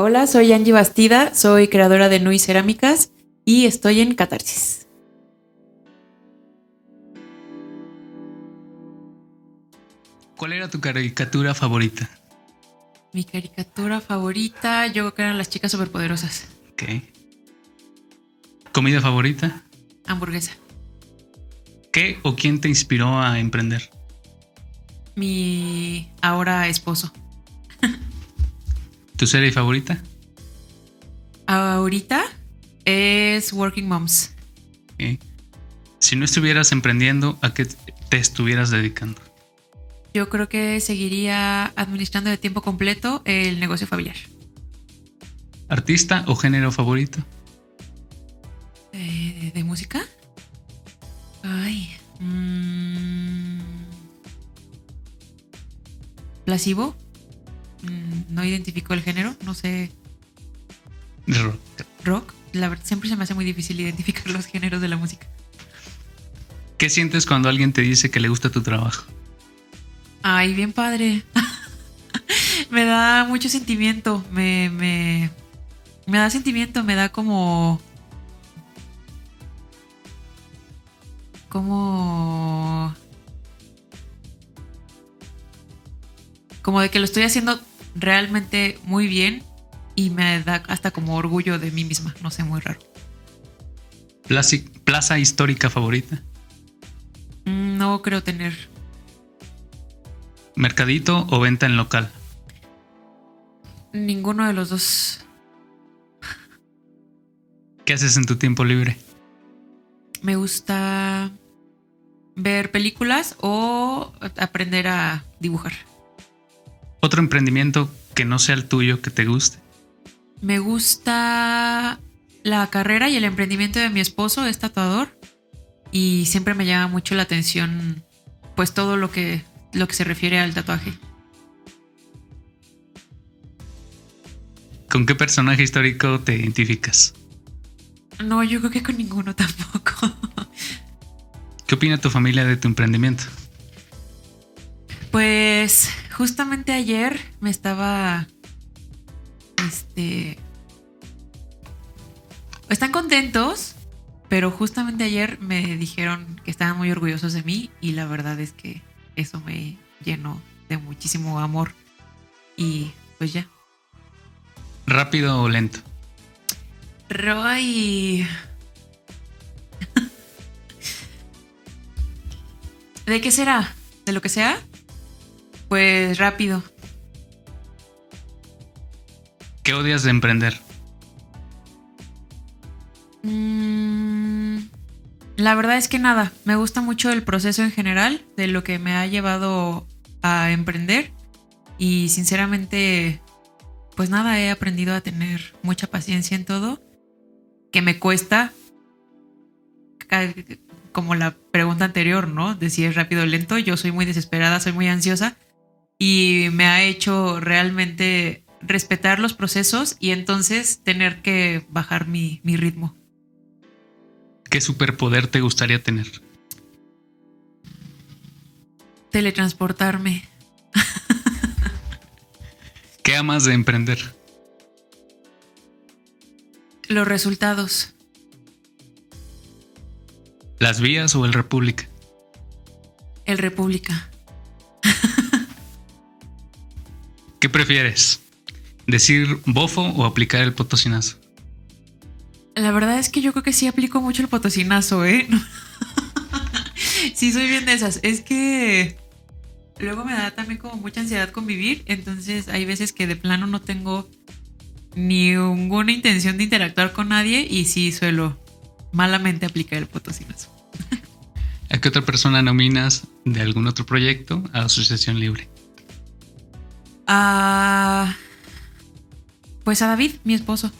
Hola, soy Angie Bastida, soy creadora de Nui Cerámicas y estoy en Catarsis. ¿Cuál era tu caricatura favorita? Mi caricatura favorita, yo creo que eran las chicas superpoderosas. Ok. ¿Comida favorita? Hamburguesa. ¿Qué o quién te inspiró a emprender? Mi ahora esposo. ¿Tu serie favorita? Ahorita es Working Moms. Si no estuvieras emprendiendo, ¿a qué te estuvieras dedicando? Yo creo que seguiría administrando de tiempo completo el negocio familiar. ¿Artista o género favorito? Eh, ¿De música? Ay. mm, ¿Plasivo? No identifico el género, no sé. Rock. ¿Rock? La verdad, siempre se me hace muy difícil identificar los géneros de la música. ¿Qué sientes cuando alguien te dice que le gusta tu trabajo? Ay, bien padre. me da mucho sentimiento. Me, me, me da sentimiento, me da como. Como. Como de que lo estoy haciendo realmente muy bien y me da hasta como orgullo de mí misma. No sé, muy raro. Plaza, histórica favorita. Mm, No creo tener. ¿Mercadito o venta en local? Ninguno de los dos. ¿Qué haces en tu tiempo libre? Me gusta ver películas o aprender a dibujar. ¿Otro emprendimiento que no sea el tuyo que te guste? Me gusta la carrera y el emprendimiento de mi esposo, es tatuador. Y siempre me llama mucho la atención, pues todo lo que, lo que se refiere al tatuaje. ¿Con qué personaje histórico te identificas? No, yo creo que con ninguno tampoco. ¿Qué opina tu familia de tu emprendimiento? Pues justamente ayer me estaba. Este. Están contentos, pero justamente ayer me dijeron que estaban muy orgullosos de mí y la verdad es que eso me llenó de muchísimo amor. Y pues ya. ¿Rápido o lento? Roy. ¿De qué será? ¿De lo que sea? Pues rápido. ¿Qué odias de emprender? Mm, la verdad es que nada, me gusta mucho el proceso en general de lo que me ha llevado a emprender y sinceramente, pues nada, he aprendido a tener mucha paciencia en todo, que me cuesta, como la pregunta anterior, ¿no? De si es rápido o lento, yo soy muy desesperada, soy muy ansiosa y me ha hecho realmente respetar los procesos y entonces tener que bajar mi, mi ritmo. ¿Qué superpoder te gustaría tener? Teletransportarme. ¿Qué amas de emprender? Los resultados. ¿Las vías o el República? El República. ¿Qué prefieres? ¿Decir bofo o aplicar el potosinazo? La verdad es que yo creo que sí aplico mucho el potosinazo, ¿eh? sí, soy bien de esas. Es que luego me da también como mucha ansiedad convivir. Entonces hay veces que de plano no tengo ninguna intención de interactuar con nadie y sí suelo malamente aplicar el potosinazo. ¿A qué otra persona nominas de algún otro proyecto a Asociación Libre? Ah, pues a David, mi esposo.